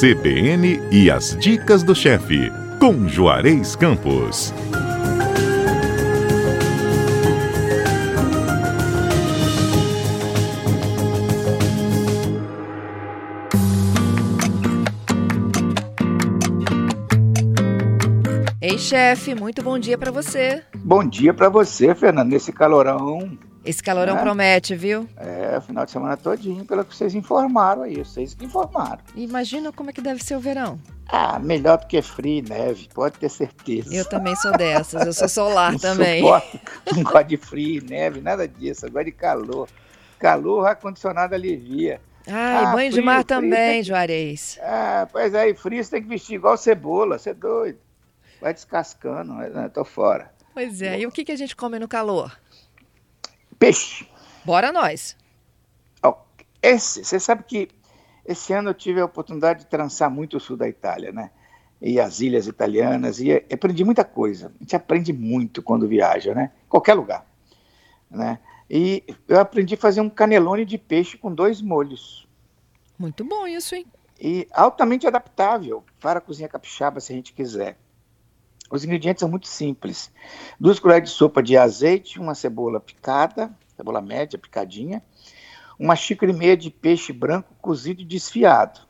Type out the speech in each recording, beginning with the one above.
CBN e as dicas do chefe, com Juarez Campos. Ei, chefe, muito bom dia para você. Bom dia para você, Fernando, nesse calorão. Esse calorão é? promete, viu? É, final de semana todinho, pelo que vocês informaram aí, vocês que informaram. Imagina como é que deve ser o verão. Ah, melhor do que frio e neve, pode ter certeza. Eu também sou dessas, eu sou solar não também. Suporto, não gosto de frio e neve, nada disso, eu gosto de calor. Calor, ar-condicionado alivia. Ah, e banho frio, de mar também, que... Juarez. Ah, pois é, e frio você tem que vestir igual cebola, você é doido vai descascando, né? tô fora. Pois é, e o que, que a gente come no calor? Peixe. Bora nós. Esse, você sabe que esse ano eu tive a oportunidade de trançar muito o sul da Itália, né? E as ilhas italianas, e aprendi muita coisa. A gente aprende muito quando viaja, né? Qualquer lugar, né? E eu aprendi a fazer um canelone de peixe com dois molhos. Muito bom isso, hein? E altamente adaptável para a cozinha capixaba, se a gente quiser. Os ingredientes são muito simples. Duas colheres de sopa de azeite, uma cebola picada, cebola média picadinha, uma xícara e meia de peixe branco cozido e desfiado.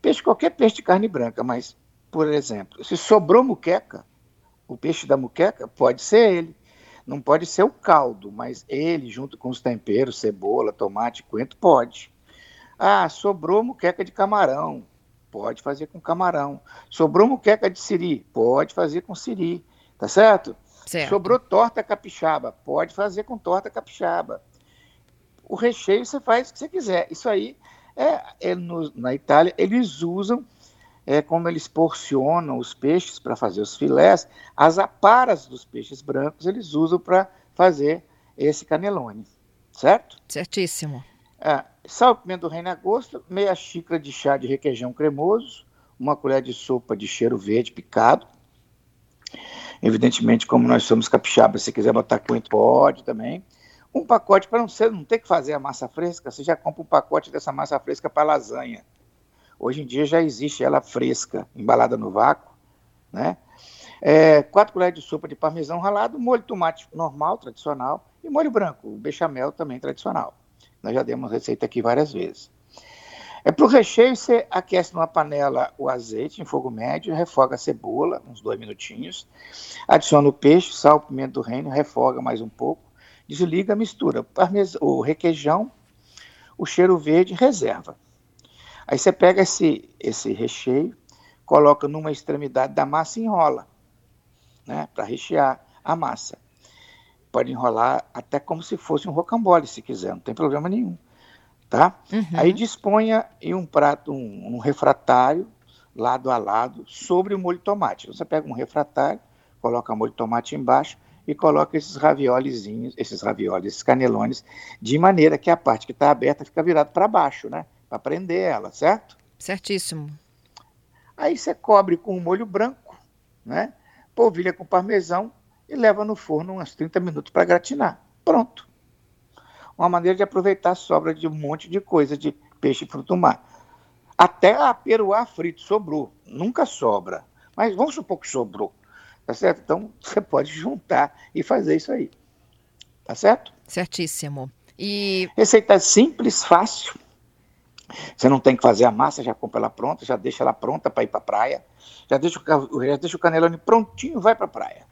Peixe, qualquer peixe de carne branca, mas, por exemplo, se sobrou muqueca, o peixe da muqueca, pode ser ele. Não pode ser o caldo, mas ele, junto com os temperos, cebola, tomate, coentro, pode. Ah, sobrou muqueca de camarão. Pode fazer com camarão. Sobrou muqueca de siri? Pode fazer com siri. Tá certo? certo? Sobrou torta capixaba? Pode fazer com torta capixaba. O recheio você faz o que você quiser. Isso aí é, é no, na Itália eles usam é como eles porcionam os peixes para fazer os filés, as aparas dos peixes brancos eles usam para fazer esse canelone, certo? Certíssimo. Ah, sal, pimenta do reino a gosto, meia xícara de chá de requeijão cremoso, uma colher de sopa de cheiro verde picado. Evidentemente, como nós somos capixabas, se quiser botar coentro, pode também. Um pacote para não, ser, não ter que fazer a massa fresca, você já compra um pacote dessa massa fresca para lasanha. Hoje em dia já existe ela fresca, embalada no vácuo, né? É, quatro colheres de sopa de parmesão ralado, molho de tomate normal, tradicional, e molho branco, bechamel também tradicional. Nós já demos receita aqui várias vezes. É para o recheio, você aquece numa panela o azeite em fogo médio, refoga a cebola, uns dois minutinhos, adiciona o peixe, sal, pimenta do reino, refoga mais um pouco, desliga, mistura o requeijão, o cheiro verde, reserva. Aí você pega esse, esse recheio, coloca numa extremidade da massa e enrola, né, para rechear a massa pode enrolar até como se fosse um rocambole, se quiser, não tem problema nenhum. Tá? Uhum. Aí disponha em um prato, um, um, refratário, lado a lado, sobre o molho de tomate. Você pega um refratário, coloca molho de tomate embaixo e coloca esses raviolezinhos, esses ravioles, esses canelones, de maneira que a parte que está aberta fica virada para baixo, né? Para prender ela, certo? Certíssimo. Aí você cobre com um molho branco, né? Polvilha com parmesão e leva no forno uns 30 minutos para gratinar. Pronto. Uma maneira de aproveitar a sobra de um monte de coisa de peixe e fruto do mar. Até a peruá frito sobrou. Nunca sobra. Mas vamos supor que sobrou. Tá certo? Então você pode juntar e fazer isso aí. Tá certo? Certíssimo. E... Receita simples, fácil. Você não tem que fazer a massa, já compra ela pronta, já deixa ela pronta para ir para a praia. Já deixa, o, já deixa o canelone prontinho, vai para a praia.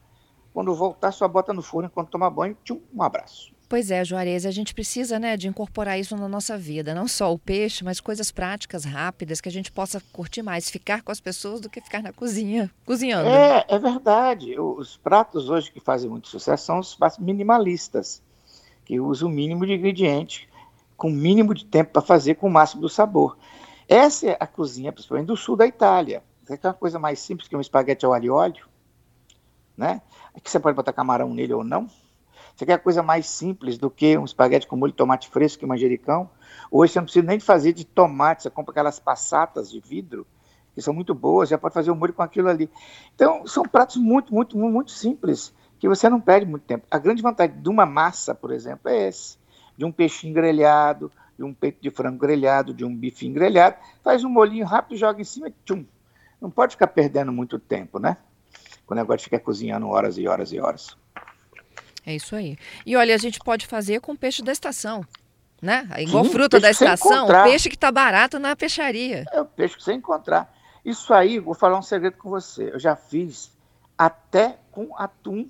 Quando voltar, só bota no forno enquanto toma banho. Tchum, um abraço. Pois é, Juarez, a gente precisa né, de incorporar isso na nossa vida. Não só o peixe, mas coisas práticas, rápidas, que a gente possa curtir mais, ficar com as pessoas do que ficar na cozinha, cozinhando. É, é verdade. Os pratos hoje que fazem muito sucesso são os pratos minimalistas, que usam o mínimo de ingrediente, com o mínimo de tempo para fazer, com o máximo do sabor. Essa é a cozinha, principalmente do sul da Itália. É uma coisa mais simples que um espaguete ao alho e óleo né? Aqui você pode botar camarão nele ou não. Você quer coisa mais simples do que um espaguete com molho de tomate fresco e manjericão? Hoje você não precisa nem fazer de tomate, você compra aquelas passatas de vidro, que são muito boas, já pode fazer o um molho com aquilo ali. Então, são pratos muito, muito, muito simples, que você não perde muito tempo. A grande vantagem de uma massa, por exemplo, é esse, de um peixinho grelhado, de um peito de frango grelhado, de um bifinho grelhado, faz um molinho rápido, joga em cima e tchum. Não pode ficar perdendo muito tempo, né? O negócio fica cozinhando horas e horas e horas. É isso aí. E olha, a gente pode fazer com peixe da estação, né? Igual Sim, fruta da estação, peixe que está barato na peixaria. É o peixe que você encontrar. Isso aí, vou falar um segredo com você. Eu já fiz até com atum.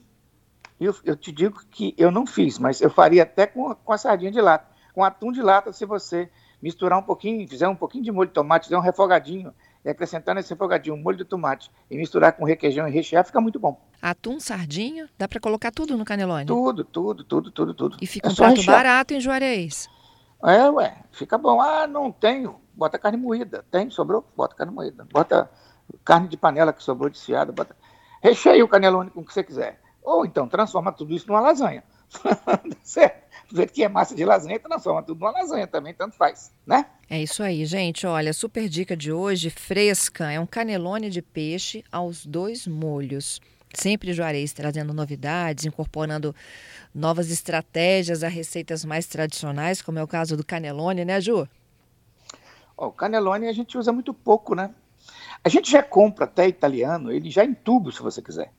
Eu, eu te digo que eu não fiz, mas eu faria até com, com a sardinha de lata. Com atum de lata, se você misturar um pouquinho, fizer um pouquinho de molho de tomate, fizer um refogadinho, e acrescentar nesse refogadinho um molho de tomate e misturar com requeijão e rechear, fica muito bom. Atum, sardinha, dá para colocar tudo no canelone? Tudo, tudo, tudo, tudo, tudo. E fica é um prato rechear. barato em Juarez. É, ué, fica bom. Ah, não tenho, bota carne moída. Tem, sobrou? Bota carne moída. Bota carne de panela que sobrou de ciada, bota... Recheia o canelone com o que você quiser. Ou então transforma tudo isso numa lasanha. Certo? Do jeito que é massa de lasanha, transforma tudo numa lasanha também, tanto faz, né? É isso aí, gente. Olha, super dica de hoje, fresca. É um canelone de peixe aos dois molhos. Sempre Juarez trazendo novidades, incorporando novas estratégias a receitas mais tradicionais, como é o caso do canelone, né, Ju? o canelone a gente usa muito pouco, né? A gente já compra até italiano, ele já em tubo, se você quiser.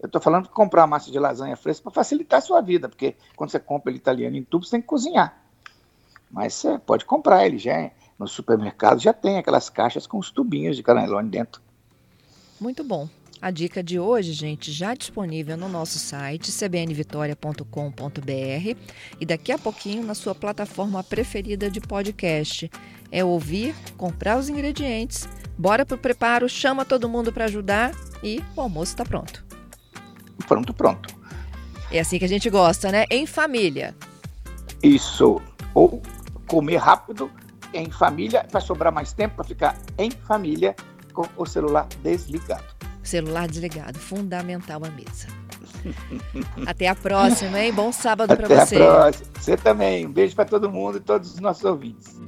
Eu estou falando de comprar massa de lasanha fresca para facilitar a sua vida, porque quando você compra ele italiano em tubo, você tem que cozinhar. Mas você pode comprar ele já no supermercado, já tem aquelas caixas com os tubinhos de canelone dentro. Muito bom. A dica de hoje, gente, já disponível no nosso site cbnvitoria.com.br e daqui a pouquinho na sua plataforma preferida de podcast. É ouvir, comprar os ingredientes, bora pro preparo, chama todo mundo para ajudar e o almoço está pronto. Pronto, pronto. É assim que a gente gosta, né? Em família. Isso. Ou comer rápido em família para sobrar mais tempo para ficar em família com o celular desligado. Celular desligado, fundamental a mesa. Até a próxima, hein? Bom sábado para você. Até a próxima. Você também. Um beijo para todo mundo e todos os nossos ouvintes.